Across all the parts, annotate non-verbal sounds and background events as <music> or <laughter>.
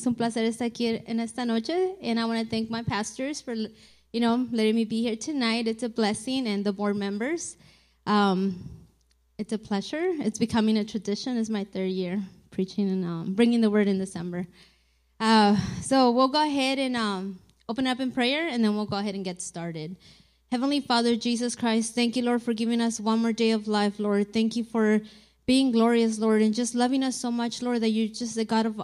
Es un placer estar aquí en esta noche, and I want to thank my pastors for, you know, letting me be here tonight. It's a blessing, and the board members. Um, it's a pleasure. It's becoming a tradition. It's my third year preaching and um, bringing the word in December. Uh, so we'll go ahead and um, open up in prayer, and then we'll go ahead and get started. Heavenly Father, Jesus Christ, thank you, Lord, for giving us one more day of life, Lord. Thank you for being glorious, Lord, and just loving us so much, Lord, that you're just a God of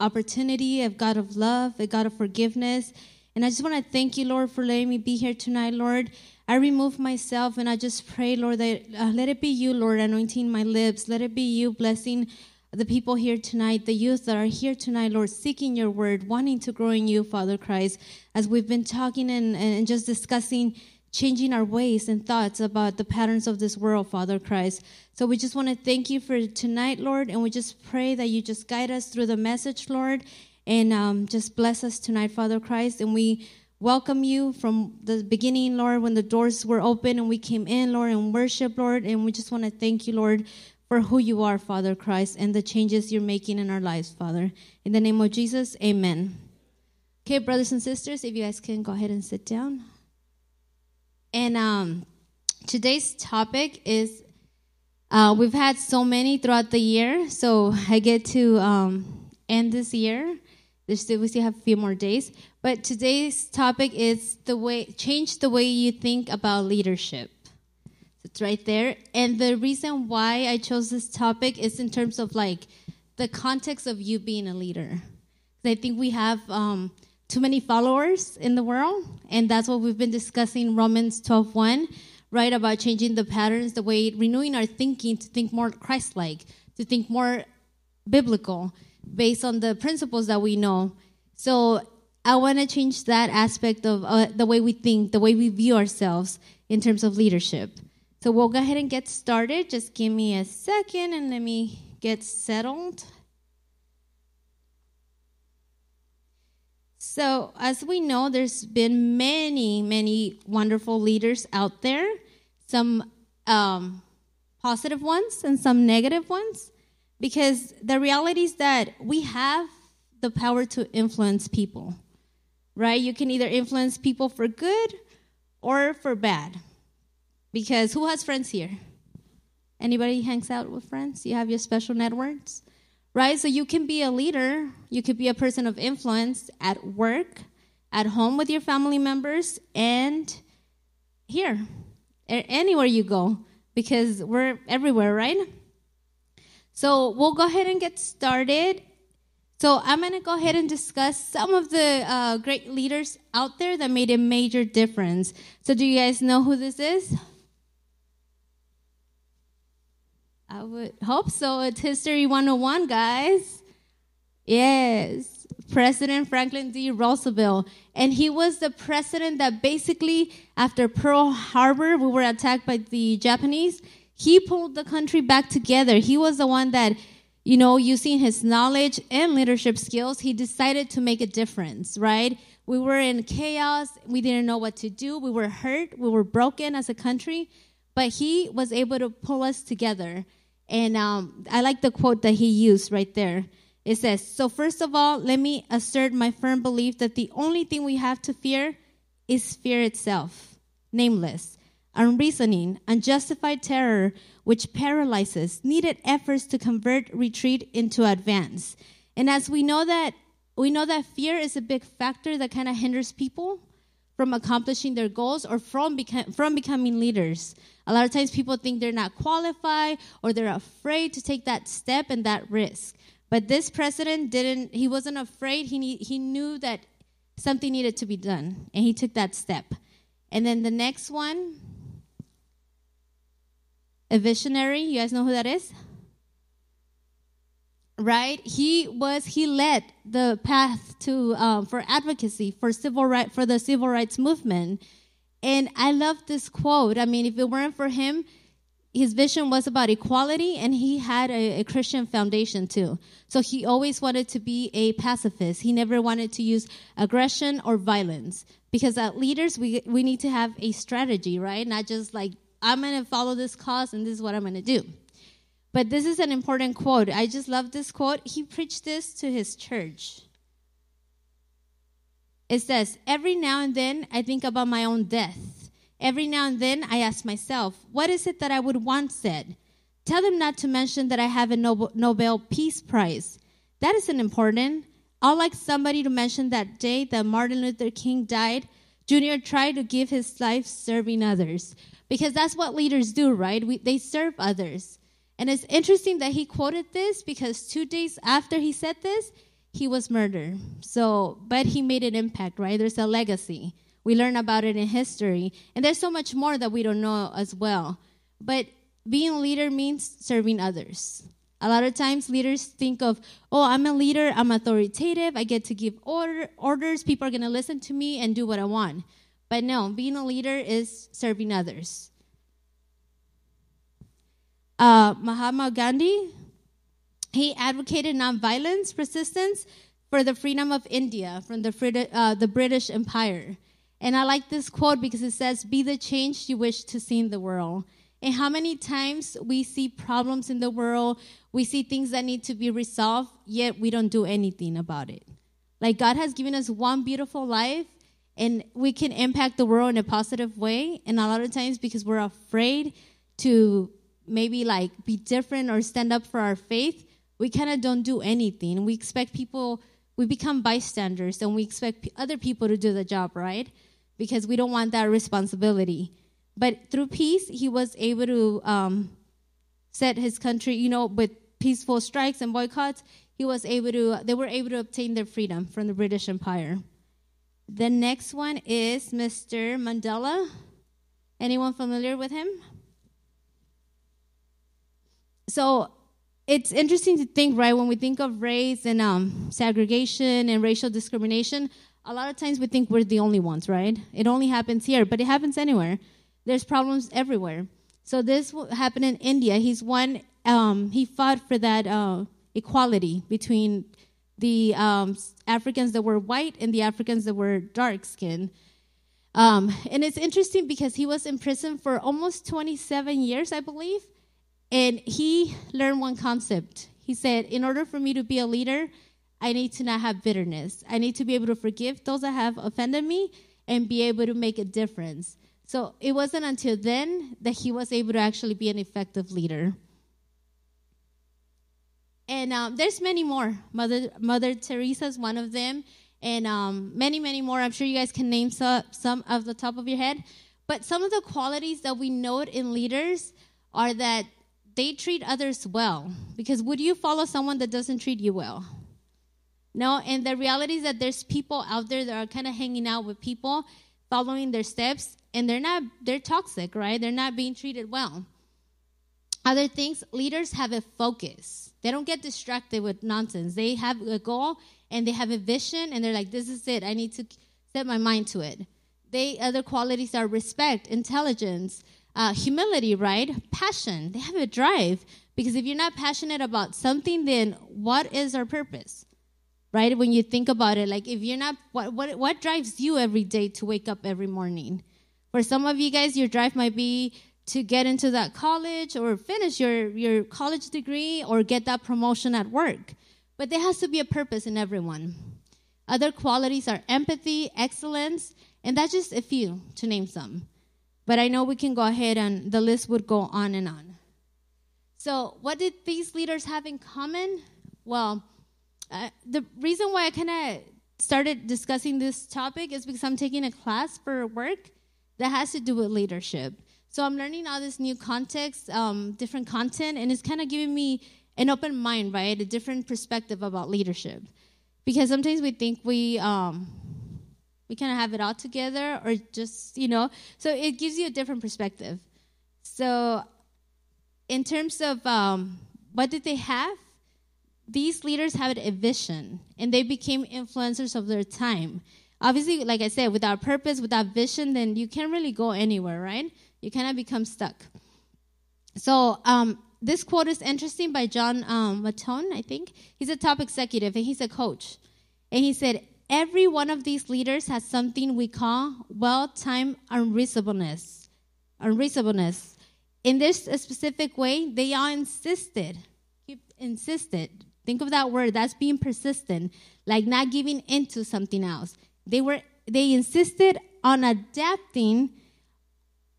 opportunity, a God of love, a God of forgiveness. And I just want to thank you, Lord, for letting me be here tonight, Lord. I remove myself and I just pray, Lord, that uh, let it be you, Lord, anointing my lips. Let it be you blessing the people here tonight, the youth that are here tonight, Lord, seeking your word, wanting to grow in you, Father Christ, as we've been talking and, and just discussing changing our ways and thoughts about the patterns of this world, Father Christ. So we just want to thank you for tonight, Lord, and we just pray that you just guide us through the message, Lord, and um, just bless us tonight, Father Christ. And we welcome you from the beginning, Lord, when the doors were open and we came in, Lord, and worship, Lord. And we just want to thank you, Lord, for who you are, Father Christ, and the changes you're making in our lives, Father. In the name of Jesus, amen. Okay, brothers and sisters, if you guys can go ahead and sit down. And um, today's topic is uh, we've had so many throughout the year, so I get to um, end this year. There's still, we still have a few more days, but today's topic is the way change the way you think about leadership. It's right there, and the reason why I chose this topic is in terms of like the context of you being a leader. I think we have um, too many followers in the world, and that's what we've been discussing Romans 12:1 right about changing the patterns the way renewing our thinking to think more christ-like to think more biblical based on the principles that we know. So i want to change that aspect of uh, the way we think the way we view ourselves in terms of leadership. So we'll go ahead and get started. Just give me a second and let me get settled So, as we know, there's been many, many wonderful leaders out there, some um, positive ones and some negative ones, because the reality is that we have the power to influence people, right? You can either influence people for good or for bad. Because who has friends here? Anybody hangs out with friends? You have your special networks? Right? So you can be a leader, you could be a person of influence at work, at home with your family members, and here, anywhere you go, because we're everywhere, right? So we'll go ahead and get started. So I'm going to go ahead and discuss some of the uh, great leaders out there that made a major difference. So do you guys know who this is? I would hope so. It's History 101, guys. Yes, President Franklin D. Roosevelt. And he was the president that basically, after Pearl Harbor, we were attacked by the Japanese, he pulled the country back together. He was the one that, you know, using his knowledge and leadership skills, he decided to make a difference, right? We were in chaos. We didn't know what to do. We were hurt. We were broken as a country. But he was able to pull us together. And um, I like the quote that he used right there. It says, So, first of all, let me assert my firm belief that the only thing we have to fear is fear itself, nameless, unreasoning, unjustified terror, which paralyzes needed efforts to convert retreat into advance. And as we know that, we know that fear is a big factor that kind of hinders people from accomplishing their goals or from, beca- from becoming leaders. A lot of times people think they're not qualified or they're afraid to take that step and that risk. But this president didn't, he wasn't afraid. He, need, he knew that something needed to be done, and he took that step. And then the next one, a visionary. You guys know who that is? Right? He was, he led the path to, um, for advocacy, for civil right, for the civil rights movement. And I love this quote. I mean, if it weren't for him, his vision was about equality and he had a, a, Christian foundation too. So he always wanted to be a pacifist. He never wanted to use aggression or violence because as leaders, we, we need to have a strategy, right? Not just like, I'm going to follow this cause and this is what I'm going to do. But this is an important quote. I just love this quote. He preached this to his church. It says, Every now and then I think about my own death. Every now and then I ask myself, What is it that I would want said? Tell them not to mention that I have a Nobel Peace Prize. That isn't important. I'd like somebody to mention that day that Martin Luther King died. Junior tried to give his life serving others. Because that's what leaders do, right? We, they serve others. And it's interesting that he quoted this because two days after he said this, he was murdered. So, but he made an impact, right? There's a legacy. We learn about it in history. And there's so much more that we don't know as well. But being a leader means serving others. A lot of times leaders think of, oh, I'm a leader, I'm authoritative, I get to give order, orders, people are going to listen to me and do what I want. But no, being a leader is serving others. Uh, Mahatma Gandhi, he advocated nonviolence, persistence for the freedom of India from the, uh, the British Empire. And I like this quote because it says, Be the change you wish to see in the world. And how many times we see problems in the world, we see things that need to be resolved, yet we don't do anything about it. Like God has given us one beautiful life, and we can impact the world in a positive way. And a lot of times, because we're afraid to maybe like be different or stand up for our faith, we kind of don't do anything. We expect people, we become bystanders and we expect other people to do the job, right? Because we don't want that responsibility. But through peace, he was able to um, set his country, you know, with peaceful strikes and boycotts, he was able to, they were able to obtain their freedom from the British Empire. The next one is Mr. Mandela. Anyone familiar with him? So it's interesting to think, right, when we think of race and um, segregation and racial discrimination, a lot of times we think we're the only ones, right? It only happens here, but it happens anywhere. There's problems everywhere. So this happened in India. He's one. Um, he fought for that uh, equality between the um, Africans that were white and the Africans that were dark skinned. Um, and it's interesting because he was in prison for almost 27 years, I believe. And he learned one concept. He said, In order for me to be a leader, I need to not have bitterness. I need to be able to forgive those that have offended me and be able to make a difference. So it wasn't until then that he was able to actually be an effective leader. And um, there's many more. Mother Mother Teresa is one of them, and um, many, many more. I'm sure you guys can name some, some of the top of your head. But some of the qualities that we note in leaders are that they treat others well. Because would you follow someone that doesn't treat you well? No, and the reality is that there's people out there that are kind of hanging out with people, following their steps, and they're not, they're toxic, right? They're not being treated well. Other things, leaders have a focus. They don't get distracted with nonsense. They have a goal and they have a vision, and they're like, this is it. I need to set my mind to it. They, other qualities are respect, intelligence, uh, humility, right? Passion. They have a drive. Because if you're not passionate about something, then what is our purpose? Right? When you think about it, like if you're not, what, what, what drives you every day to wake up every morning? For some of you guys, your drive might be to get into that college or finish your, your college degree or get that promotion at work. But there has to be a purpose in everyone. Other qualities are empathy, excellence, and that's just a few to name some. But I know we can go ahead and the list would go on and on. So, what did these leaders have in common? Well, uh, the reason why I kind of started discussing this topic is because I'm taking a class for work that has to do with leadership. So I'm learning all this new context, um, different content, and it's kind of giving me an open mind, right? A different perspective about leadership. Because sometimes we think we um, we kind of have it all together or just you know? So it gives you a different perspective. So in terms of um, what did they have? These leaders had a vision and they became influencers of their time. Obviously like i said without purpose without vision then you can't really go anywhere right? You kind of become stuck. So um, this quote is interesting by john um, Mattone, i think. He's a top executive and he's a coach. And he said Every one of these leaders has something we call well-timed unreasonableness. Unreasonableness. In this specific way, they all insisted, keep insisted. Think of that word. That's being persistent, like not giving into something else. They were they insisted on adapting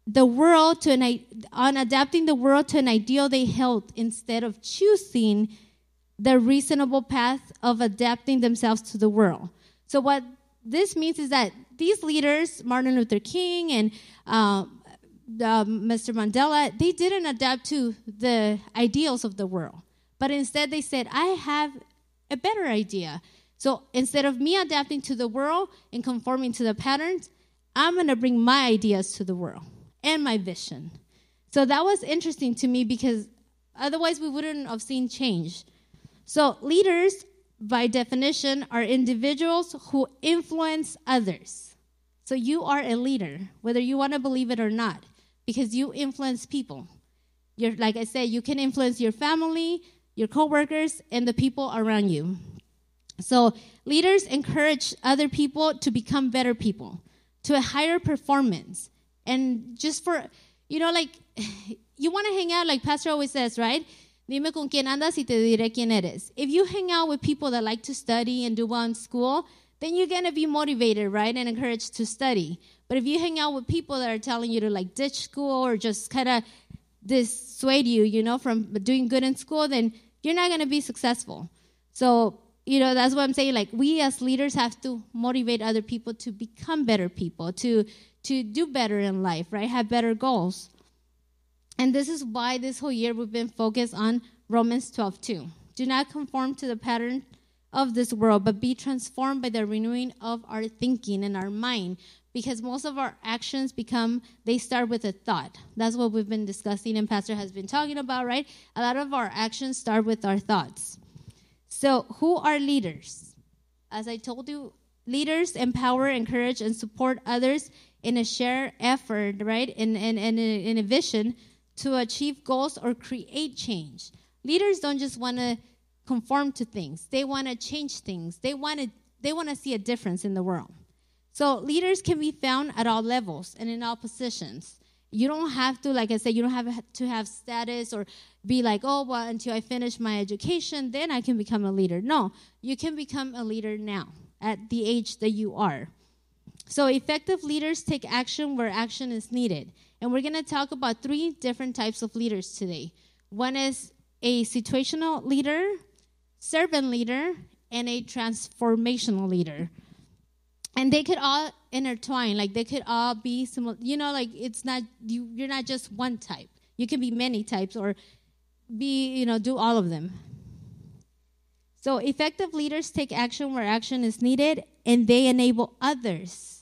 the world to an on adapting the world to an ideal they held instead of choosing the reasonable path of adapting themselves to the world. So what this means is that these leaders, Martin Luther King and uh, Mr. Mandela, they didn't adapt to the ideals of the world, but instead they said, "I have a better idea." So instead of me adapting to the world and conforming to the patterns, I'm going to bring my ideas to the world and my vision. So that was interesting to me because otherwise we wouldn't have seen change. So leaders, by definition, are individuals who influence others. So you are a leader, whether you want to believe it or not, because you influence people. You're, like I said, you can influence your family, your coworkers, and the people around you. So leaders encourage other people to become better people, to a higher performance, and just for, you know, like, <sighs> you want to hang out, like Pastor always says, right? Dime con quién andas y te diré quién eres. If you hang out with people that like to study and do well in school, then you're going to be motivated, right, and encouraged to study. But if you hang out with people that are telling you to like ditch school or just kind of dissuade you, you know, from doing good in school, then you're not going to be successful. So, you know, that's what I'm saying. Like, we as leaders have to motivate other people to become better people, to to do better in life, right? Have better goals. And this is why this whole year we've been focused on Romans 12 2. Do not conform to the pattern of this world, but be transformed by the renewing of our thinking and our mind. Because most of our actions become, they start with a thought. That's what we've been discussing and Pastor has been talking about, right? A lot of our actions start with our thoughts. So, who are leaders? As I told you, leaders empower, encourage, and support others in a shared effort, right? In, in, in, in a vision to achieve goals or create change. Leaders don't just want to conform to things. They want to change things. They want to they want to see a difference in the world. So leaders can be found at all levels and in all positions. You don't have to, like I said, you don't have to have status or be like, oh, well, until I finish my education, then I can become a leader. No, you can become a leader now at the age that you are. So, effective leaders take action where action is needed. And we're going to talk about three different types of leaders today. One is a situational leader, servant leader, and a transformational leader. And they could all intertwine, like they could all be similar. You know, like it's not you. You're not just one type. You can be many types, or be you know do all of them. So effective leaders take action where action is needed, and they enable others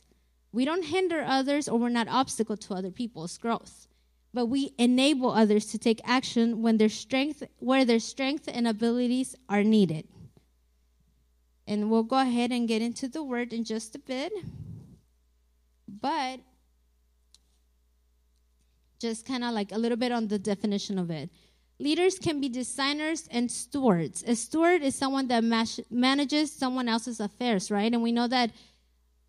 we don't hinder others or we're not obstacle to other people's growth, but we enable others to take action when their strength where their strength and abilities are needed. And we'll go ahead and get into the word in just a bit. But just kind of like a little bit on the definition of it. Leaders can be designers and stewards. A steward is someone that manages someone else's affairs, right? And we know that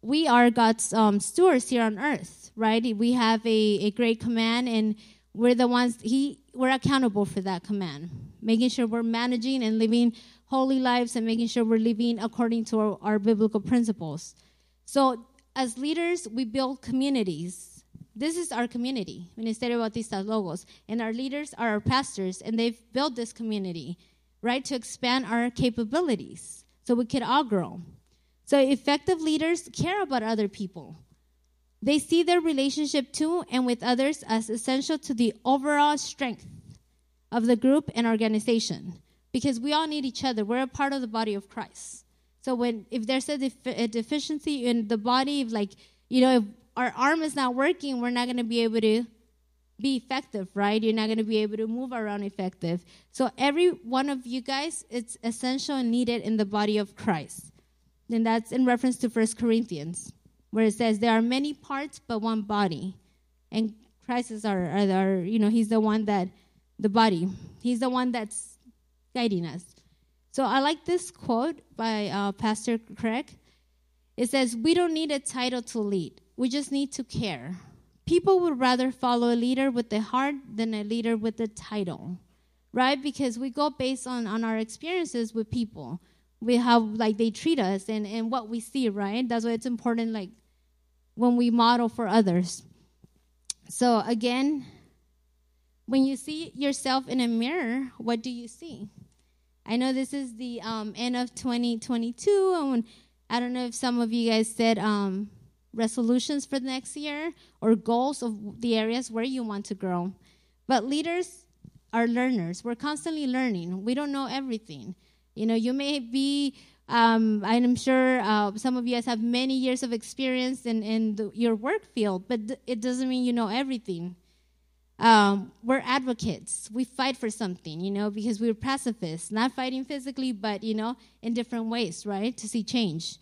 we are God's um, stewards here on earth, right? We have a, a great command, and we're the ones He we're accountable for that command, making sure we're managing and living holy lives, and making sure we're living according to our, our biblical principles. So, as leaders, we build communities. This is our community, Ministerio Bautista Logos, and our leaders are our pastors, and they've built this community, right, to expand our capabilities so we could all grow. So effective leaders care about other people. They see their relationship to and with others as essential to the overall strength of the group and organization because we all need each other. We're a part of the body of Christ. So when if there's a, def- a deficiency in the body, like you know, if our arm is not working, we're not going to be able to be effective, right? You're not going to be able to move around effective. So every one of you guys, it's essential and needed in the body of Christ. And that's in reference to First Corinthians, where it says, There are many parts, but one body. And Christ is our, our, our, you know, He's the one that, the body, He's the one that's guiding us. So I like this quote by uh, Pastor Craig. It says, We don't need a title to lead, we just need to care. People would rather follow a leader with the heart than a leader with the title, right? Because we go based on, on our experiences with people we how like they treat us and, and what we see, right? That's why it's important like when we model for others. So again, when you see yourself in a mirror, what do you see? I know this is the um, end of 2022, and I don't know if some of you guys said um, resolutions for the next year or goals of the areas where you want to grow. But leaders are learners. We're constantly learning. We don't know everything. You know, you may be, um, I'm sure uh, some of you guys have many years of experience in, in the, your work field, but th- it doesn't mean you know everything. Um, we're advocates. We fight for something, you know, because we're pacifists, not fighting physically, but, you know, in different ways, right, to see change.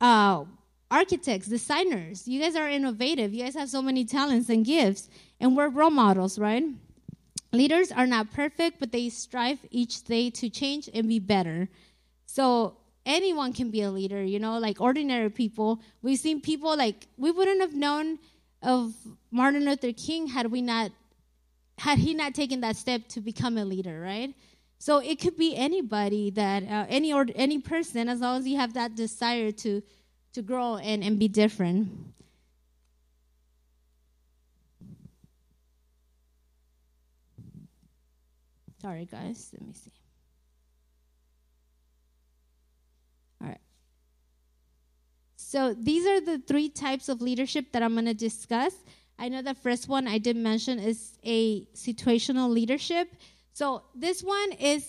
Uh, architects, designers, you guys are innovative. You guys have so many talents and gifts, and we're role models, right? Leaders are not perfect, but they strive each day to change and be better. So anyone can be a leader, you know, like ordinary people. We've seen people like we wouldn't have known of Martin Luther King had we not had he not taken that step to become a leader, right? So it could be anybody that uh, any or any person as long as you have that desire to to grow and, and be different. Sorry guys, let me see. All right. So these are the three types of leadership that I'm going to discuss. I know the first one I did mention is a situational leadership. So this one is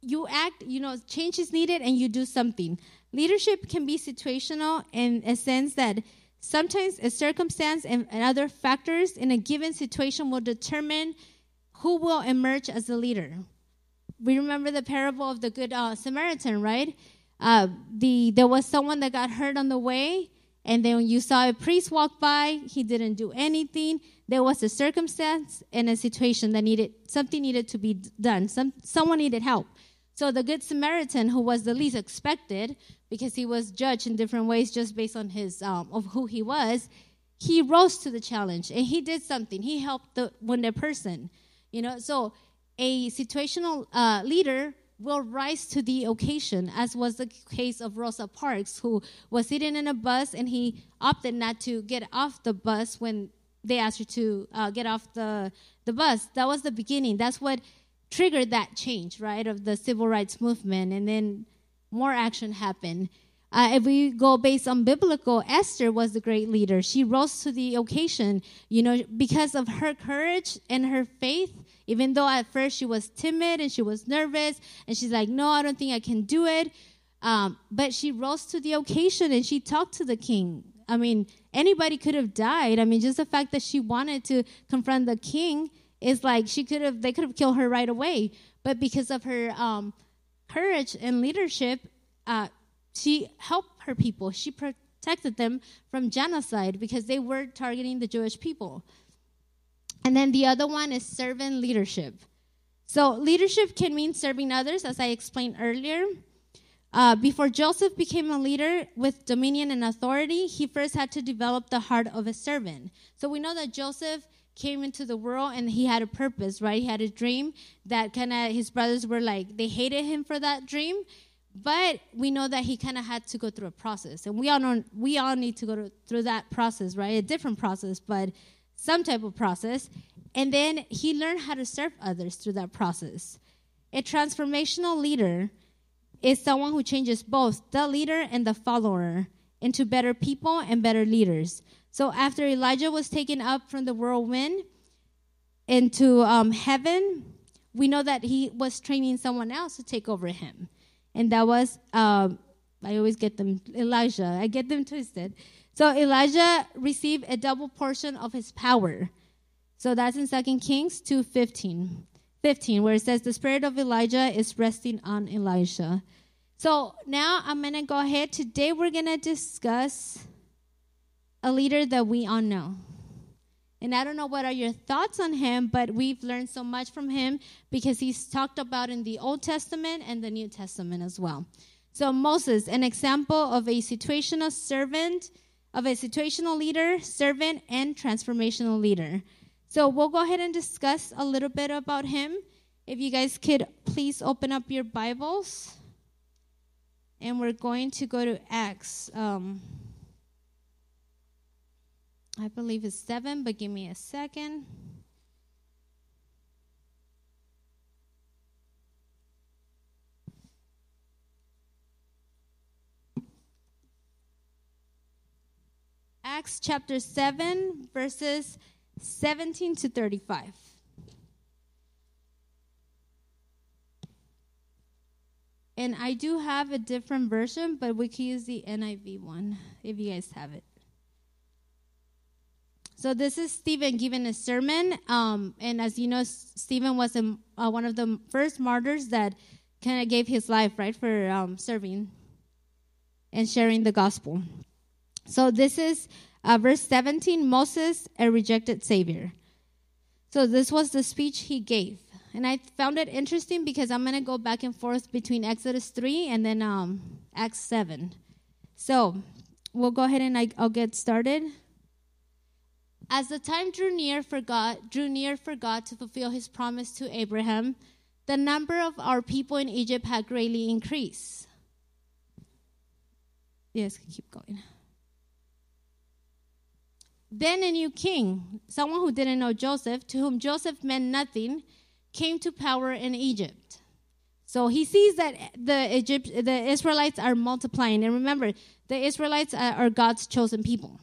you act, you know, change is needed and you do something. Leadership can be situational in a sense that sometimes a circumstance and, and other factors in a given situation will determine who will emerge as a leader. We remember the parable of the Good uh, Samaritan, right? Uh, the there was someone that got hurt on the way, and then you saw a priest walk by. He didn't do anything. There was a circumstance and a situation that needed something needed to be done. Some someone needed help. So the good Samaritan, who was the least expected, because he was judged in different ways just based on his um, of who he was, he rose to the challenge and he did something. He helped the wounded person. You know, so a situational uh, leader will rise to the occasion, as was the case of Rosa Parks, who was sitting in a bus and he opted not to get off the bus when they asked her to uh, get off the, the bus. That was the beginning. That's what triggered that change, right, of the civil rights movement. And then more action happened. Uh, if we go based on biblical, Esther was the great leader. She rose to the occasion, you know, because of her courage and her faith. Even though at first she was timid and she was nervous, and she's like, "No, I don't think I can do it," um, but she rose to the occasion and she talked to the king. I mean, anybody could have died. I mean, just the fact that she wanted to confront the king is like she could have. They could have killed her right away, but because of her um, courage and leadership. Uh, she helped her people. She protected them from genocide because they were targeting the Jewish people. And then the other one is servant leadership. So, leadership can mean serving others, as I explained earlier. Uh, before Joseph became a leader with dominion and authority, he first had to develop the heart of a servant. So, we know that Joseph came into the world and he had a purpose, right? He had a dream that kind of his brothers were like, they hated him for that dream. But we know that he kind of had to go through a process, and we all know we all need to go to, through that process, right? A different process, but some type of process. And then he learned how to serve others through that process. A transformational leader is someone who changes both the leader and the follower into better people and better leaders. So after Elijah was taken up from the whirlwind into um, heaven, we know that he was training someone else to take over him and that was um, I always get them Elijah. I get them twisted. So Elijah received a double portion of his power. So that's in Second Kings 2 15, 15, where it says, The spirit of Elijah is resting on Elisha. So now I'm going to go ahead. Today we're going to discuss a leader that we all know. And I don't know what are your thoughts on him, but we've learned so much from him because he's talked about in the Old Testament and the New Testament as well. So Moses, an example of a situational servant, of a situational leader, servant, and transformational leader. So we'll go ahead and discuss a little bit about him. If you guys could please open up your Bibles and we're going to go to Acts. Um, I believe it's 7, but give me a second. Acts chapter 7, verses 17 to 35. And I do have a different version, but we can use the NIV one if you guys have it. So this is Stephen giving a sermon, um, and as you know, Stephen was a, uh, one of the first martyrs that kind of gave his life right for um, serving and sharing the gospel. So this is uh, verse 17 Moses, a rejected Savior. So this was the speech he gave. And I found it interesting because I'm going to go back and forth between Exodus 3 and then um, Acts 7. So we'll go ahead and I, I'll get started. As the time drew near for God, drew near for God to fulfill his promise to Abraham, the number of our people in Egypt had greatly increased. Yes, keep going. Then a new king, someone who didn't know Joseph, to whom Joseph meant nothing, came to power in Egypt. So he sees that the Egypt, the Israelites are multiplying, and remember, the Israelites are God's chosen people.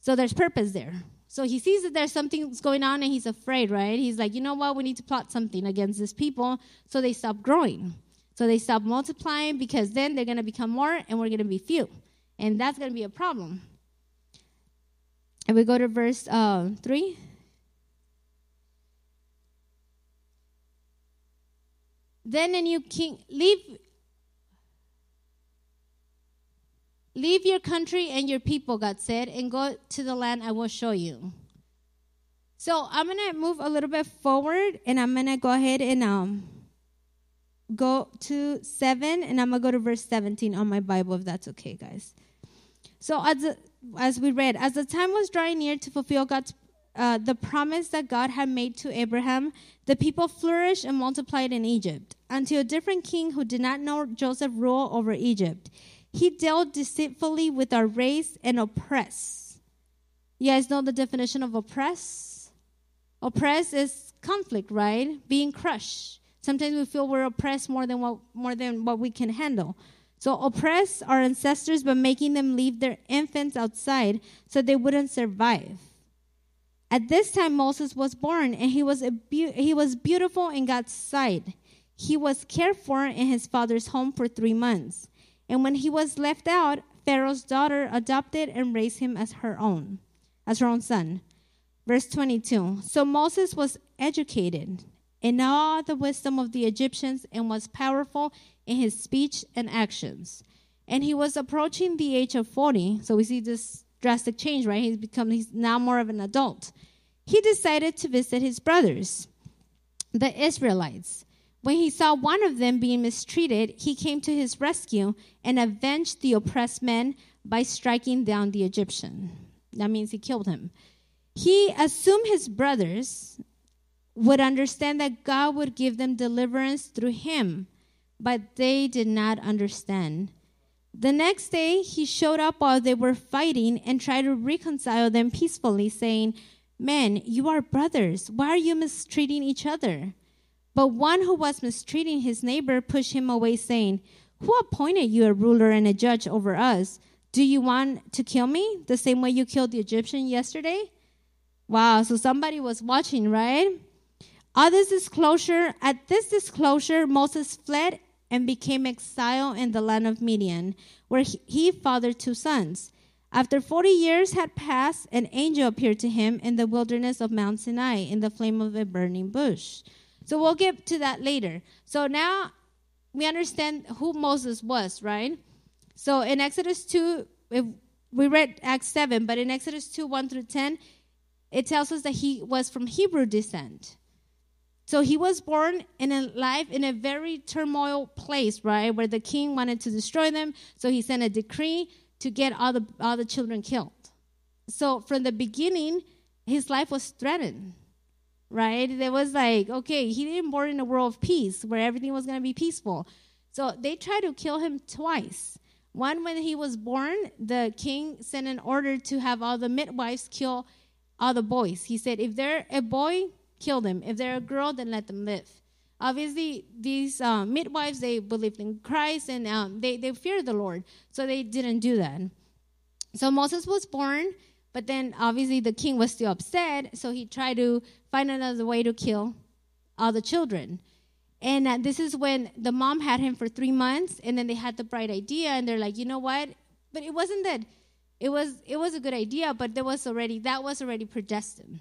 So there's purpose there. So he sees that there's something going on, and he's afraid, right? He's like, you know what? We need to plot something against these people, so they stop growing. So they stop multiplying because then they're going to become more, and we're going to be few, and that's going to be a problem. And we go to verse uh, 3. Then a new king leave Leave your country and your people, God said, and go to the land I will show you. So I'm gonna move a little bit forward and I'm gonna go ahead and um go to seven and I'm gonna go to verse 17 on my Bible if that's okay, guys. So as as we read, as the time was drawing near to fulfill God's uh, the promise that God had made to Abraham, the people flourished and multiplied in Egypt until a different king who did not know Joseph ruled over Egypt. He dealt deceitfully with our race and oppressed. You guys know the definition of oppress? Oppress is conflict, right? Being crushed. Sometimes we feel we're oppressed more than what more than what we can handle. So oppress our ancestors by making them leave their infants outside so they wouldn't survive. At this time Moses was born and he was be- he was beautiful in God's sight. He was cared for in his father's home for 3 months. And when he was left out, Pharaoh's daughter adopted and raised him as her own, as her own son. Verse 22. So Moses was educated in all the wisdom of the Egyptians and was powerful in his speech and actions. And he was approaching the age of 40. So we see this drastic change, right? He's become, he's now more of an adult. He decided to visit his brothers, the Israelites. When he saw one of them being mistreated, he came to his rescue and avenged the oppressed men by striking down the Egyptian. That means he killed him. He assumed his brothers would understand that God would give them deliverance through him but they did not understand. The next day, he showed up while they were fighting and tried to reconcile them peacefully, saying, Men, you are brothers. Why are you mistreating each other? But one who was mistreating his neighbor pushed him away, saying, Who appointed you a ruler and a judge over us? Do you want to kill me the same way you killed the Egyptian yesterday? Wow, so somebody was watching, right? All this disclosure, at this disclosure, Moses fled and became exiled in the land of Midian, where he fathered two sons. After 40 years had passed, an angel appeared to him in the wilderness of Mount Sinai in the flame of a burning bush. So we'll get to that later. So now we understand who Moses was, right? So in Exodus 2, we read Acts 7, but in Exodus 2 1 through 10, it tells us that he was from Hebrew descent. So he was born in a life in a very turmoil place, right, where the king wanted to destroy them. So he sent a decree to get all the all the children killed. So from the beginning, his life was threatened, right? There was like, okay, he didn't born in a world of peace where everything was going to be peaceful. So they tried to kill him twice. One, when he was born, the king sent an order to have all the midwives kill all the boys. He said, if they're a boy, kill them. If they're a girl, then let them live. Obviously, these uh, midwives, they believed in Christ and um, they, they feared the Lord. So they didn't do that. So Moses was born, but then obviously the king was still upset. So he tried to find another way to kill all the children. And uh, this is when the mom had him for three months, and then they had the bright idea, and they're like, you know what? But it wasn't that. It was it was a good idea, but there was already that was already predestined.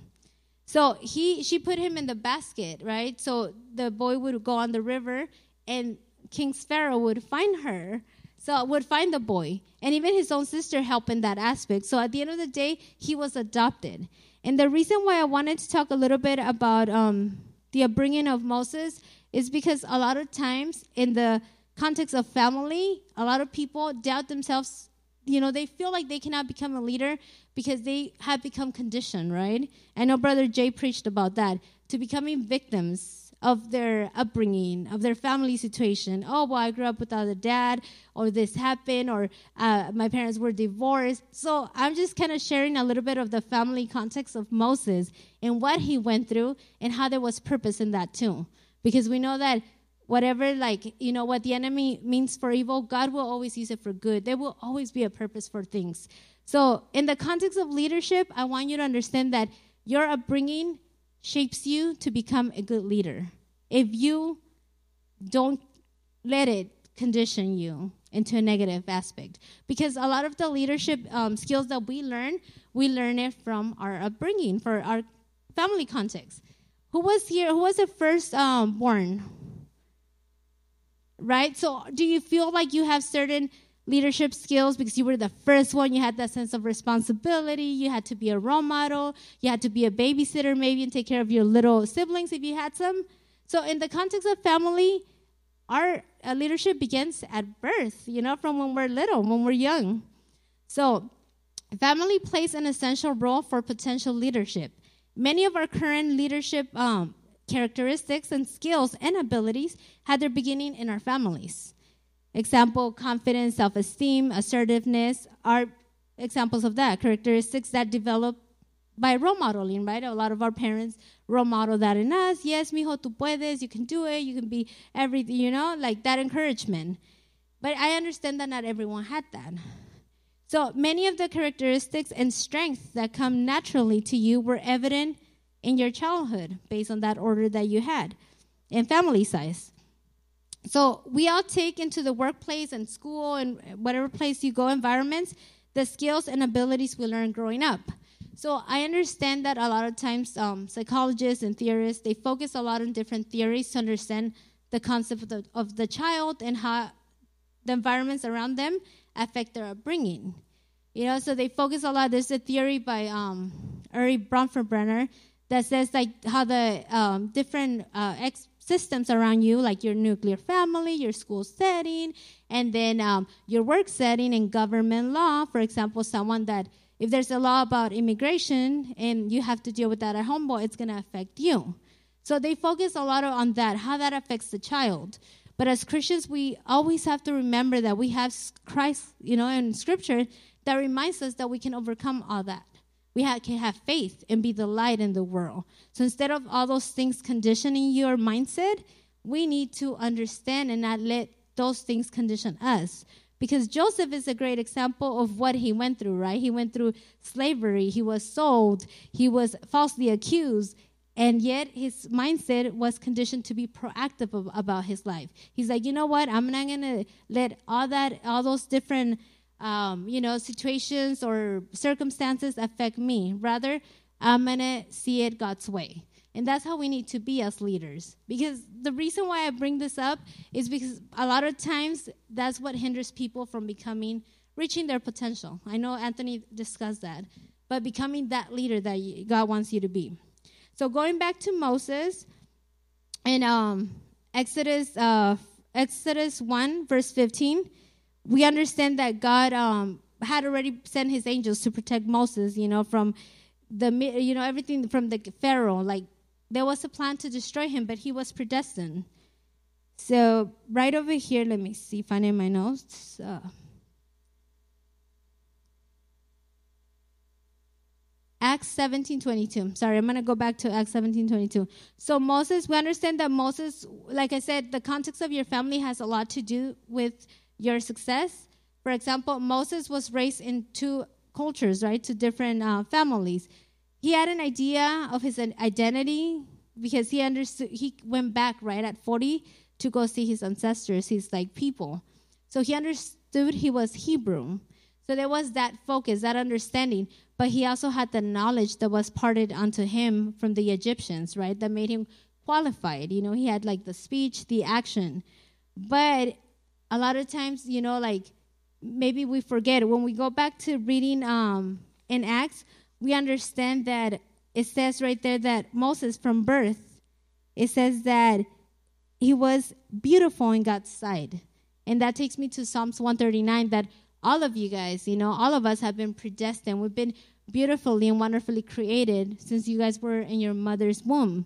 So he she put him in the basket, right? So the boy would go on the river, and King Pharaoh would find her. So would find the boy, and even his own sister helped in that aspect. So at the end of the day, he was adopted. And the reason why I wanted to talk a little bit about um, the upbringing of Moses is because a lot of times in the context of family, a lot of people doubt themselves. You know, they feel like they cannot become a leader because they have become conditioned, right? I know Brother Jay preached about that to becoming victims of their upbringing, of their family situation. Oh, well, I grew up without a dad, or this happened, or uh, my parents were divorced. So I'm just kind of sharing a little bit of the family context of Moses and what he went through and how there was purpose in that too because we know that whatever like you know what the enemy means for evil god will always use it for good there will always be a purpose for things so in the context of leadership i want you to understand that your upbringing shapes you to become a good leader if you don't let it condition you into a negative aspect because a lot of the leadership um, skills that we learn we learn it from our upbringing for our family context who was here? Who was the first um, born? Right? So, do you feel like you have certain leadership skills because you were the first one? You had that sense of responsibility. You had to be a role model. You had to be a babysitter, maybe, and take care of your little siblings if you had some. So, in the context of family, our uh, leadership begins at birth, you know, from when we're little, when we're young. So, family plays an essential role for potential leadership. Many of our current leadership um, characteristics and skills and abilities had their beginning in our families. Example, confidence, self esteem, assertiveness are examples of that, characteristics that develop by role modeling, right? A lot of our parents role model that in us. Yes, mijo, tú puedes, you can do it, you can be everything, you know, like that encouragement. But I understand that not everyone had that. So many of the characteristics and strengths that come naturally to you were evident in your childhood based on that order that you had and family size. So we all take into the workplace and school and whatever place you go environments the skills and abilities we learn growing up. So I understand that a lot of times um, psychologists and theorists they focus a lot on different theories to understand the concept of the, of the child and how the environments around them affect their upbringing. You know, so they focus a lot. There's a theory by um, Urie Bronfenbrenner that says like how the um, different uh, ex- systems around you, like your nuclear family, your school setting, and then um, your work setting and government law. For example, someone that if there's a law about immigration and you have to deal with that at home, well, it's going to affect you. So they focus a lot on that, how that affects the child. But as Christians, we always have to remember that we have Christ, you know, in Scripture that reminds us that we can overcome all that. We have, can have faith and be the light in the world. So instead of all those things conditioning your mindset, we need to understand and not let those things condition us. Because Joseph is a great example of what he went through, right? He went through slavery, he was sold, he was falsely accused, and yet his mindset was conditioned to be proactive about his life. He's like, you know what? I'm not gonna let all that, all those different, um, you know, situations or circumstances affect me. Rather, I'm gonna see it God's way. And that's how we need to be as leaders. Because the reason why I bring this up is because a lot of times that's what hinders people from becoming, reaching their potential. I know Anthony discussed that, but becoming that leader that God wants you to be. So going back to Moses in um, Exodus uh, Exodus one verse fifteen, we understand that God um, had already sent His angels to protect Moses. You know from the you know everything from the Pharaoh. Like there was a plan to destroy him, but he was predestined. So right over here, let me see, finding my notes. Uh, Acts 17 22. Sorry, I'm going to go back to Acts 17 22. So, Moses, we understand that Moses, like I said, the context of your family has a lot to do with your success. For example, Moses was raised in two cultures, right? Two different uh, families. He had an idea of his identity because he understood, he went back, right, at 40 to go see his ancestors, his like people. So, he understood he was Hebrew. So, there was that focus, that understanding but he also had the knowledge that was parted unto him from the Egyptians, right? That made him qualified. You know, he had like the speech, the action. But a lot of times, you know, like maybe we forget when we go back to reading um, in Acts, we understand that it says right there that Moses from birth, it says that he was beautiful in God's sight. And that takes me to Psalms 139 that all of you guys, you know, all of us have been predestined. We've been beautifully and wonderfully created since you guys were in your mother's womb.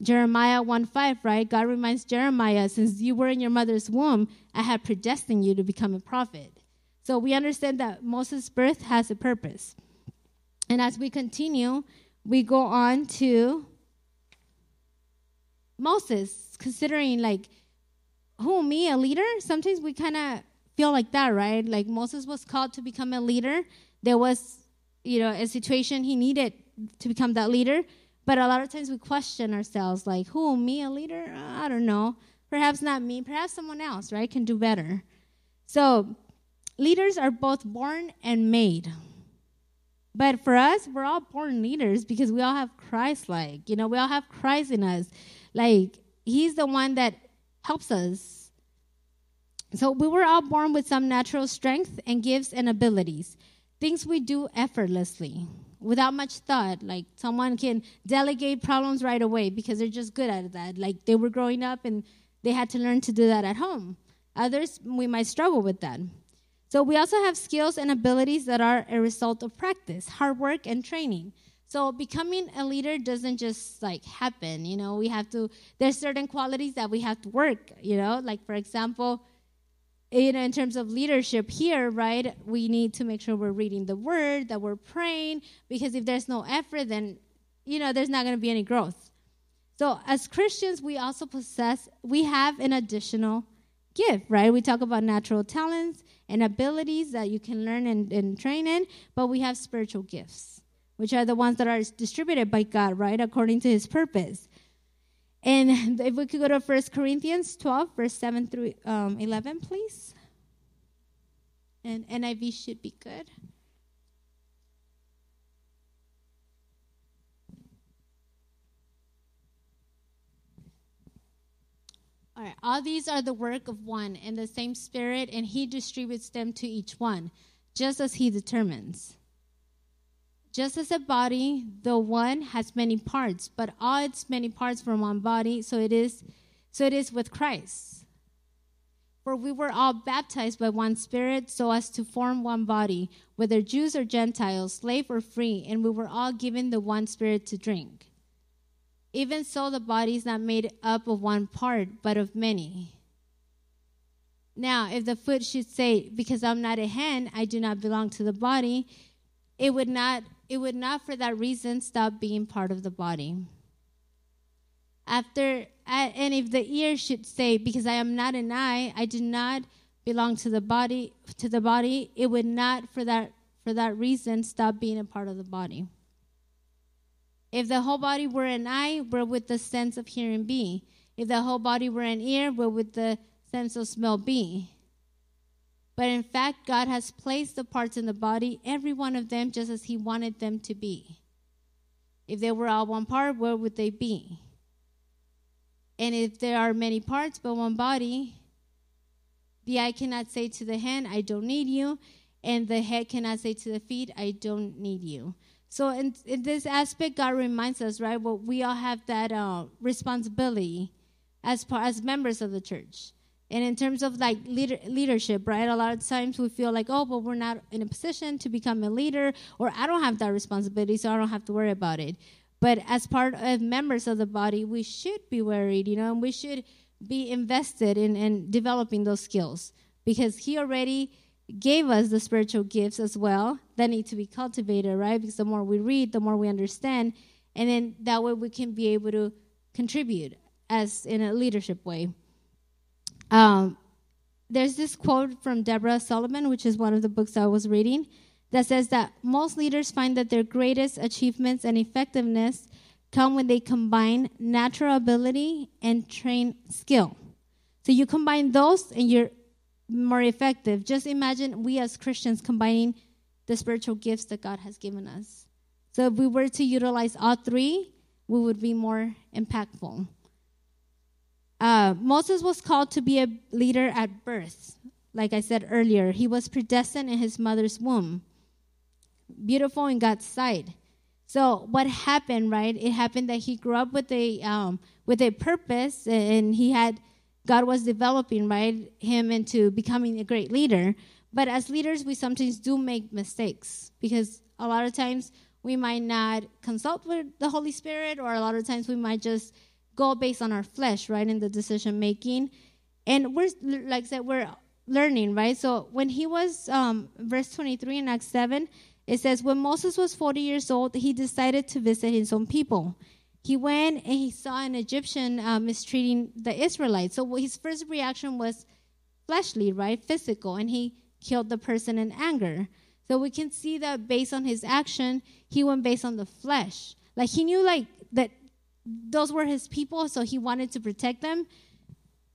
Jeremiah 1 5, right? God reminds Jeremiah, since you were in your mother's womb, I had predestined you to become a prophet. So we understand that Moses' birth has a purpose. And as we continue, we go on to Moses, considering like, who, me, a leader? Sometimes we kind of feel like that, right? Like Moses was called to become a leader. There was, you know, a situation he needed to become that leader. But a lot of times we question ourselves, like, who, me, a leader? I don't know. Perhaps not me. Perhaps someone else, right, can do better. So, leaders are both born and made. But for us, we're all born leaders because we all have Christ like. You know, we all have Christ in us. Like, He's the one that helps us so we were all born with some natural strength and gifts and abilities, things we do effortlessly without much thought. Like someone can delegate problems right away because they're just good at that. Like they were growing up and they had to learn to do that at home. Others, we might struggle with that. So we also have skills and abilities that are a result of practice, hard work, and training. So becoming a leader doesn't just like happen, you know, we have to there's certain qualities that we have to work, you know, like for example, you know, in terms of leadership here, right, we need to make sure we're reading the word, that we're praying, because if there's no effort, then, you know, there's not going to be any growth. So as Christians, we also possess, we have an additional gift, right? We talk about natural talents and abilities that you can learn and, and train in, but we have spiritual gifts, which are the ones that are distributed by God, right, according to his purpose. And <laughs> if we could go to 1 Corinthians 12, verse 7 through um, 11, please. And NIV should be good. All right, all these are the work of one and the same Spirit, and He distributes them to each one, just as He determines. Just as a body, the one has many parts, but all its many parts from one body, so it is so it is with Christ. For we were all baptized by one spirit so as to form one body, whether Jews or Gentiles, slave or free, and we were all given the one spirit to drink. Even so the body is not made up of one part, but of many. Now, if the foot should say, Because I'm not a hand, I do not belong to the body, it would not it would not for that reason stop being part of the body. After, and if the ear should say, because I am not an eye, I do not belong to the body, to the body, it would not for that, for that reason stop being a part of the body. If the whole body were an eye, where would the sense of hearing be? If the whole body were an ear, where would the sense of smell be? But in fact, God has placed the parts in the body, every one of them, just as He wanted them to be. If they were all one part, where would they be? And if there are many parts but one body, the eye cannot say to the hand, I don't need you, and the head cannot say to the feet, I don't need you. So, in, in this aspect, God reminds us, right? Well, we all have that uh, responsibility as as members of the church. And in terms of like leader, leadership, right? A lot of times we feel like, oh, but we're not in a position to become a leader, or I don't have that responsibility, so I don't have to worry about it. But as part of members of the body, we should be worried, you know, and we should be invested in, in developing those skills because He already gave us the spiritual gifts as well that need to be cultivated, right? Because the more we read, the more we understand, and then that way we can be able to contribute as in a leadership way. Um, there's this quote from Deborah Sullivan, which is one of the books I was reading, that says that most leaders find that their greatest achievements and effectiveness come when they combine natural ability and trained skill. So you combine those and you're more effective. Just imagine we as Christians combining the spiritual gifts that God has given us. So if we were to utilize all three, we would be more impactful. Uh, Moses was called to be a leader at birth. Like I said earlier, he was predestined in his mother's womb. Beautiful in God's sight. So what happened, right? It happened that he grew up with a um, with a purpose, and he had God was developing right him into becoming a great leader. But as leaders, we sometimes do make mistakes because a lot of times we might not consult with the Holy Spirit, or a lot of times we might just go based on our flesh, right, in the decision making. And we're, like I said, we're learning, right? So when he was, um, verse 23 in Acts 7, it says, When Moses was 40 years old, he decided to visit his own people. He went and he saw an Egyptian uh, mistreating the Israelites. So his first reaction was fleshly, right? Physical. And he killed the person in anger. So we can see that based on his action, he went based on the flesh. Like he knew like that those were his people, so he wanted to protect them.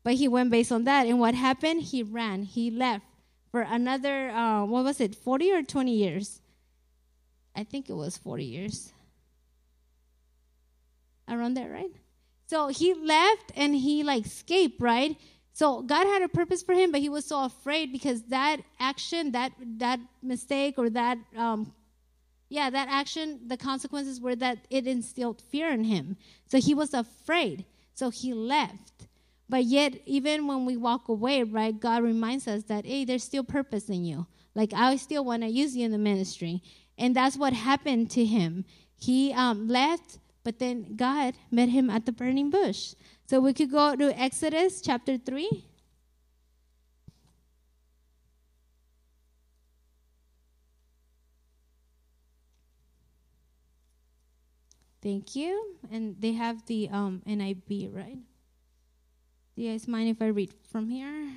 But he went based on that. And what happened? He ran. He left for another, uh, what was it, 40 or 20 years? I think it was 40 years. Around there, right? So he left and he like escaped, right? So God had a purpose for him, but he was so afraid because that action, that that mistake, or that um, yeah, that action, the consequences were that it instilled fear in him. So he was afraid. So he left. But yet, even when we walk away, right, God reminds us that, hey, there's still purpose in you. Like, I still want to use you in the ministry. And that's what happened to him. He um, left, but then God met him at the burning bush. So we could go to Exodus chapter 3. Thank you. And they have the um, NIV, right? Do you guys mind if I read from here?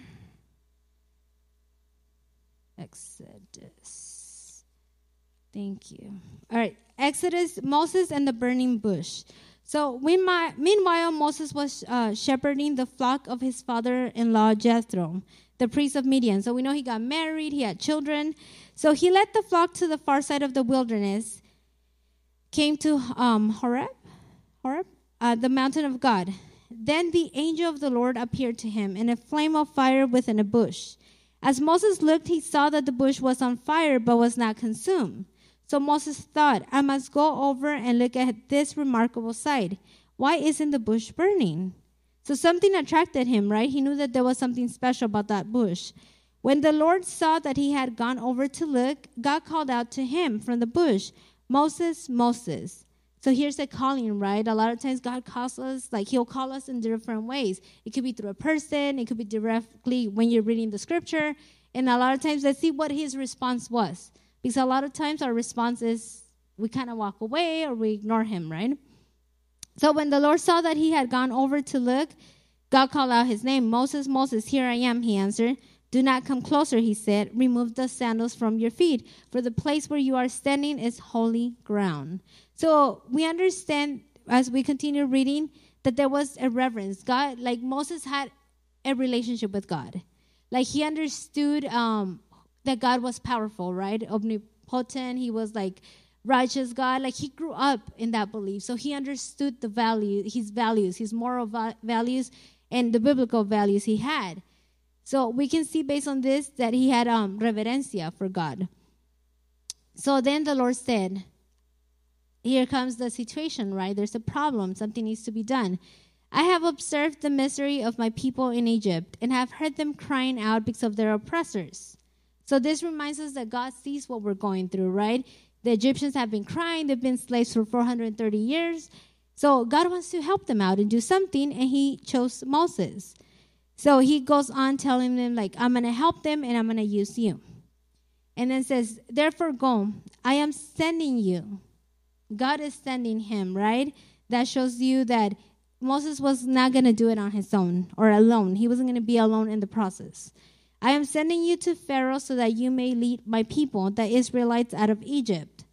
Exodus. Thank you. All right. Exodus, Moses and the burning bush. So meanwhile, Moses was uh, shepherding the flock of his father in law Jethro, the priest of Midian. So we know he got married, he had children. So he led the flock to the far side of the wilderness came to um, Horeb, Horeb, uh, the mountain of God. Then the angel of the Lord appeared to him in a flame of fire within a bush. As Moses looked, he saw that the bush was on fire but was not consumed. So Moses thought, I must go over and look at this remarkable sight. Why isn't the bush burning? So something attracted him, right? He knew that there was something special about that bush. When the Lord saw that he had gone over to look, God called out to him from the bush, Moses, Moses. So here's the calling, right? A lot of times God calls us, like He'll call us in different ways. It could be through a person, it could be directly when you're reading the scripture. And a lot of times, let's see what His response was. Because a lot of times our response is we kind of walk away or we ignore Him, right? So when the Lord saw that he had gone over to look, God called out his name Moses, Moses, here I am, he answered. Do not come closer, he said. Remove the sandals from your feet, for the place where you are standing is holy ground. So we understand as we continue reading that there was a reverence. God, like Moses had a relationship with God. Like he understood um, that God was powerful, right? Omnipotent. He was like righteous God. Like he grew up in that belief. So he understood the value, his values, his moral va- values, and the biblical values he had. So we can see based on this that he had um, reverencia for God. So then the Lord said, Here comes the situation, right? There's a problem. Something needs to be done. I have observed the misery of my people in Egypt and have heard them crying out because of their oppressors. So this reminds us that God sees what we're going through, right? The Egyptians have been crying, they've been slaves for 430 years. So God wants to help them out and do something, and He chose Moses. So He goes on telling them, like, I'm going to help them and I'm going to use you. And then says, Therefore, go. I am sending you. God is sending him, right? That shows you that Moses was not going to do it on his own or alone. He wasn't going to be alone in the process. I am sending you to Pharaoh so that you may lead my people, the Israelites, out of Egypt.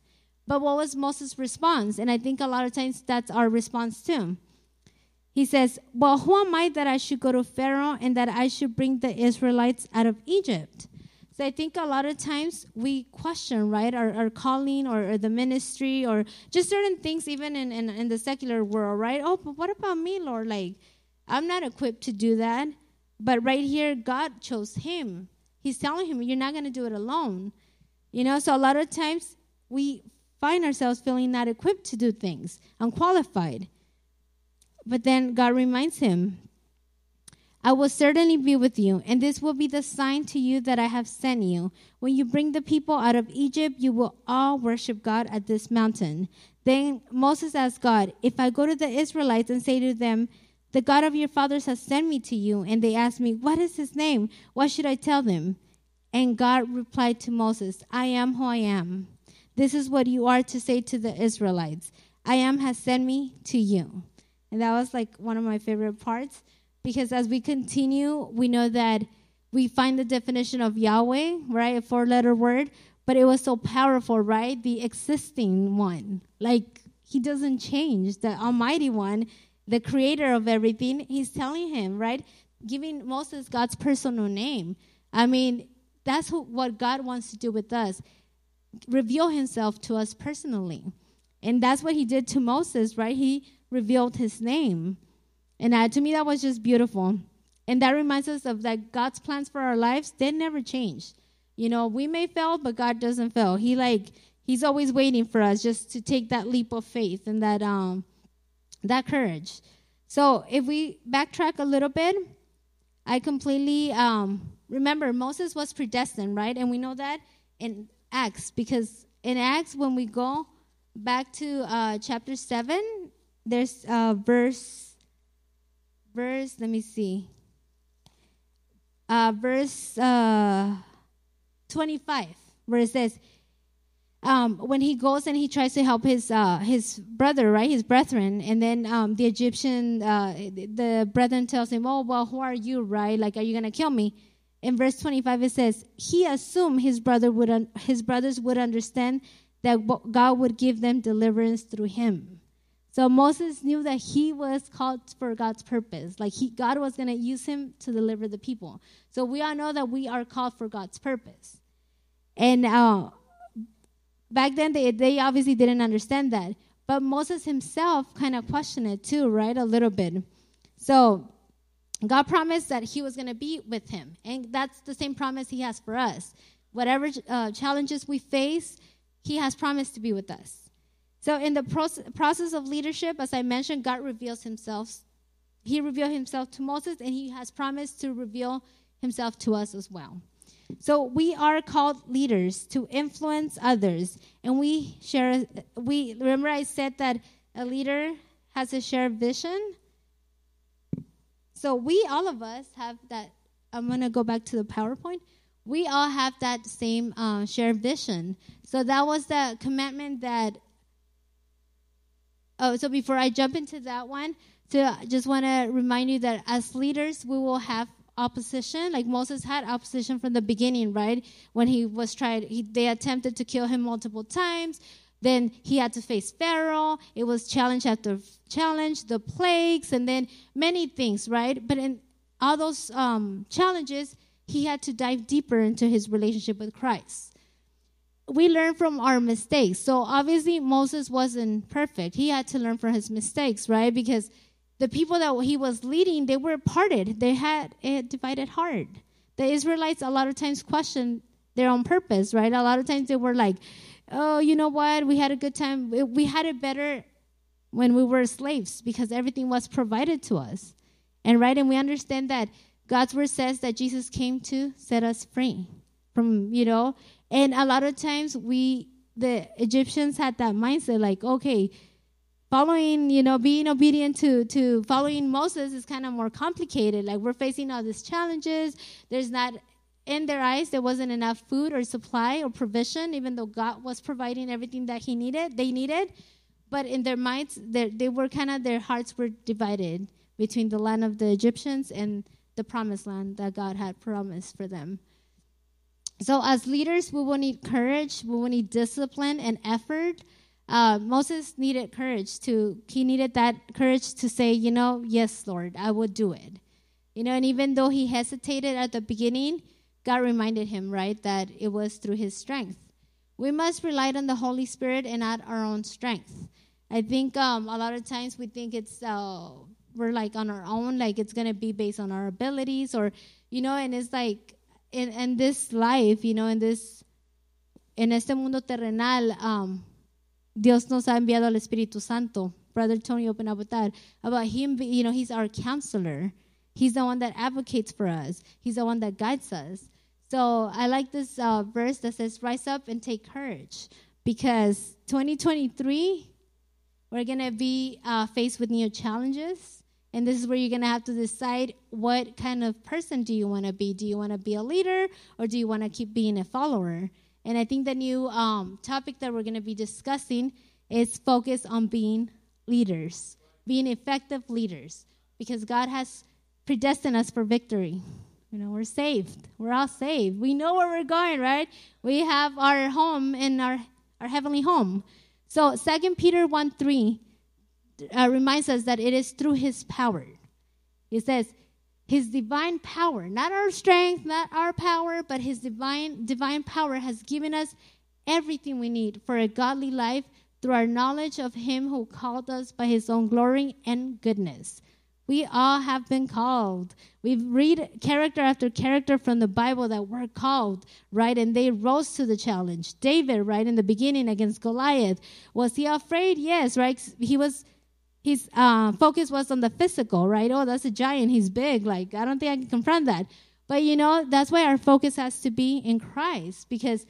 But what was Moses' response? And I think a lot of times that's our response too. He says, Well, who am I that I should go to Pharaoh and that I should bring the Israelites out of Egypt? So I think a lot of times we question, right, our, our calling or, or, the ministry or just certain things, even in, in, in the secular world, right? Oh, but what about me, Lord? Like, I'm not equipped to do that. But right here, God chose him. He's telling him, You're not going to do it alone. You know, so a lot of times we find ourselves feeling not equipped to do things, unqualified. But then God reminds him, I will certainly be with you, and this will be the sign to you that I have sent you. When you bring the people out of Egypt, you will all worship God at this mountain. Then Moses asked God, If I go to the Israelites and say to them, The God of your fathers has sent me to you, and they ask me, What is his name? What should I tell them? And God replied to Moses, I am who I am. This is what you are to say to the Israelites I am has sent me to you. And that was like one of my favorite parts because as we continue, we know that we find the definition of Yahweh, right? A four letter word, but it was so powerful, right? The existing one. Like he doesn't change, the Almighty One, the creator of everything. He's telling him, right? Giving Moses God's personal name. I mean, that's who, what God wants to do with us reveal himself to us personally. And that's what he did to Moses, right? He revealed his name. And uh, to me, that was just beautiful. And that reminds us of that God's plans for our lives, they never change. You know, we may fail, but God doesn't fail. He like He's always waiting for us just to take that leap of faith and that um that courage. So if we backtrack a little bit, I completely um remember Moses was predestined, right? And we know that in Acts because in Acts when we go back to uh, chapter seven, there's a verse verse, let me see. Uh, verse uh, 25, where it says, um, when he goes and he tries to help his uh, his brother, right, his brethren, and then um, the Egyptian, uh, the brethren tells him, "Oh, well, who are you, right? Like, are you gonna kill me?" In verse 25, it says, "He assumed his brother would un- his brothers would understand that God would give them deliverance through him." So Moses knew that he was called for God's purpose. Like he, God was going to use him to deliver the people. So we all know that we are called for God's purpose. And uh, back then, they, they obviously didn't understand that. But Moses himself kind of questioned it too, right? A little bit. So God promised that he was going to be with him. And that's the same promise he has for us. Whatever uh, challenges we face, he has promised to be with us. So, in the process of leadership, as I mentioned, God reveals himself. He revealed himself to Moses, and he has promised to reveal himself to us as well. So, we are called leaders to influence others, and we share. We remember I said that a leader has a shared vision. So, we all of us have that. I'm going to go back to the PowerPoint we all have that same uh, shared vision. So that was the commandment that Oh, so before I jump into that one, I just want to remind you that as leaders, we will have opposition. Like Moses had opposition from the beginning, right? When he was tried, he, they attempted to kill him multiple times. Then he had to face Pharaoh. It was challenge after challenge, the plagues, and then many things, right? But in all those um, challenges, he had to dive deeper into his relationship with Christ we learn from our mistakes. So obviously Moses wasn't perfect. He had to learn from his mistakes, right? Because the people that he was leading, they were parted. They had a divided heart. The Israelites a lot of times questioned their own purpose, right? A lot of times they were like, "Oh, you know what? We had a good time. We had it better when we were slaves because everything was provided to us." And right, and we understand that God's word says that Jesus came to set us free from, you know, and a lot of times we, the Egyptians had that mindset like, okay, following, you know, being obedient to to following Moses is kind of more complicated. Like we're facing all these challenges. There's not in their eyes there wasn't enough food or supply or provision, even though God was providing everything that He needed. They needed, but in their minds, they were kind of their hearts were divided between the land of the Egyptians and the promised land that God had promised for them. So, as leaders, we will need courage, we will need discipline and effort uh, Moses needed courage to, he needed that courage to say, you know, yes, Lord, I will do it. You know, and even though he hesitated at the beginning, God reminded him, right, that it was through his strength. We must rely on the Holy Spirit and not our own strength. I think um, a lot of times we think it's, uh, we're like on our own, like it's going to be based on our abilities or, you know, and it's like in, in this life, you know, in this, en este mundo terrenal, um, Dios nos ha enviado al Espíritu Santo. Brother Tony opened up with that about him. You know, he's our counselor. He's the one that advocates for us. He's the one that guides us. So I like this uh, verse that says, "Rise up and take courage," because 2023 we're gonna be uh, faced with new challenges, and this is where you're gonna have to decide what kind of person do you want to be. Do you want to be a leader, or do you want to keep being a follower? And I think the new um, topic that we're going to be discussing is focus on being leaders, being effective leaders, because God has predestined us for victory. You know, we're saved. We're all saved. We know where we're going, right? We have our home in our, our heavenly home. So Second Peter 1 3 uh, reminds us that it is through his power. It says, his divine power, not our strength, not our power, but his divine divine power has given us everything we need for a godly life through our knowledge of him who called us by his own glory and goodness. We all have been called. We read character after character from the Bible that were called, right? And they rose to the challenge. David, right, in the beginning against Goliath. Was he afraid? Yes, right? He was his uh, focus was on the physical, right? Oh, that's a giant. He's big. Like, I don't think I can confront that. But, you know, that's why our focus has to be in Christ because,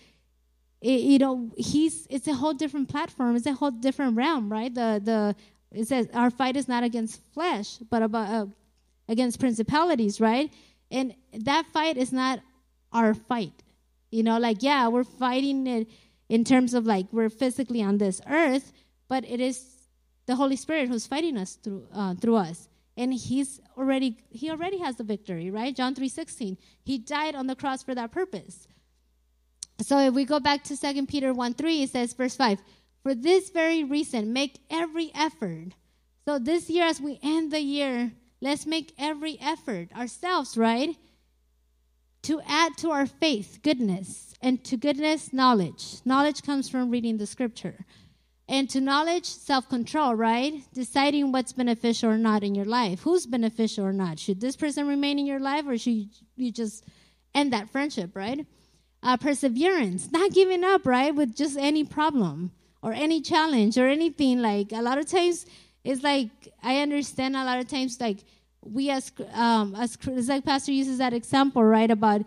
it, you know, he's, it's a whole different platform. It's a whole different realm, right? The, the, it says our fight is not against flesh, but about, uh, against principalities, right? And that fight is not our fight. You know, like, yeah, we're fighting it in terms of like we're physically on this earth, but it is the Holy Spirit who's fighting us through uh, through us. And he's already he already has the victory, right? John 3:16. He died on the cross for that purpose. So if we go back to 2 Peter 1 3, it says, verse 5, For this very reason, make every effort. So this year, as we end the year, let's make every effort ourselves, right? To add to our faith goodness, and to goodness, knowledge. Knowledge comes from reading the scripture. And to knowledge, self control, right? Deciding what's beneficial or not in your life. Who's beneficial or not? Should this person remain in your life or should you just end that friendship, right? Uh, perseverance, not giving up, right? With just any problem or any challenge or anything. Like a lot of times, it's like I understand a lot of times, like we as, um, as, like Pastor uses that example, right? About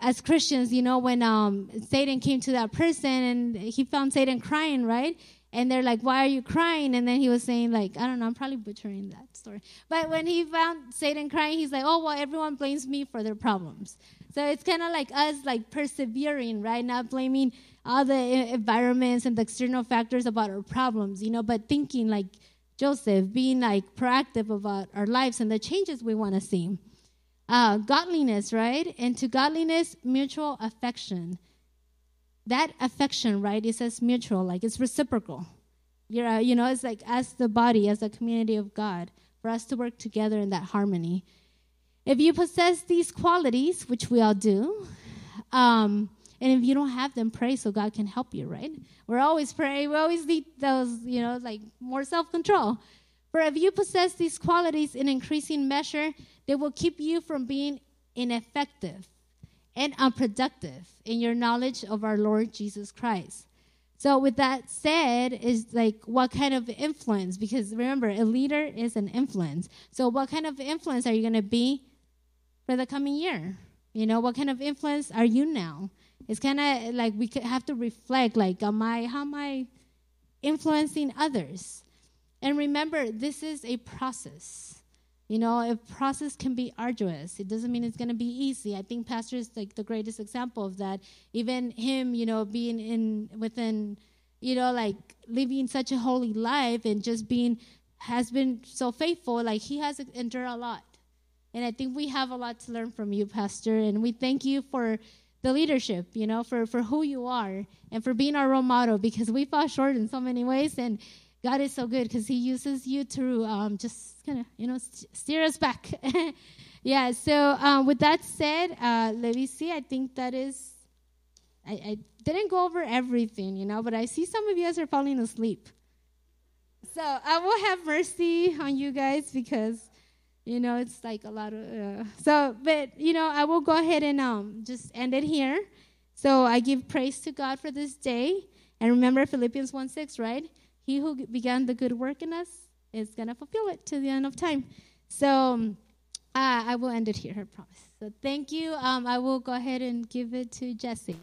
as Christians, you know, when um, Satan came to that person and he found Satan crying, right? And they're like, "Why are you crying?" And then he was saying, like, I don't know, I'm probably butchering that story. But when he found Satan crying, he's like, "Oh well, everyone blames me for their problems." So it's kind of like us, like persevering, right? Not blaming all the environments and the external factors about our problems, you know, but thinking like Joseph, being like proactive about our lives and the changes we want to see. Uh, godliness, right? And to godliness, mutual affection that affection, right, is as mutual, like it's reciprocal. You're, uh, you know, it's like as the body, as a community of God, for us to work together in that harmony. If you possess these qualities, which we all do, um, and if you don't have them, pray so God can help you, right? We're always praying. We always need those, you know, like more self control. For if you possess these qualities in increasing measure, they will keep you from being ineffective and unproductive in your knowledge of our Lord Jesus Christ. So, with that said, is like what kind of influence? Because remember, a leader is an influence. So, what kind of influence are you going to be for the coming year? You know, what kind of influence are you now? It's kind of like we have to reflect, like, am I, how am I influencing others? And remember, this is a process. You know, a process can be arduous. It doesn't mean it's going to be easy. I think Pastor is like the greatest example of that. Even him, you know, being in within, you know, like living such a holy life and just being has been so faithful. Like he has endured a lot, and I think we have a lot to learn from you, Pastor. And we thank you for the leadership, you know, for for who you are and for being our role model because we fall short in so many ways and God is so good because He uses you to um, just kind of, you know, st- steer us back. <laughs> yeah. So um, with that said, uh, let me see. I think that is. I, I, didn't go over everything, you know, but I see some of you guys are falling asleep. So I will have mercy on you guys because, you know, it's like a lot of. Uh, so, but you know, I will go ahead and um, just end it here. So I give praise to God for this day, and remember Philippians one six, right? He who began the good work in us is going to fulfill it to the end of time. So uh, I will end it here, I promise. So thank you. Um, I will go ahead and give it to Jesse.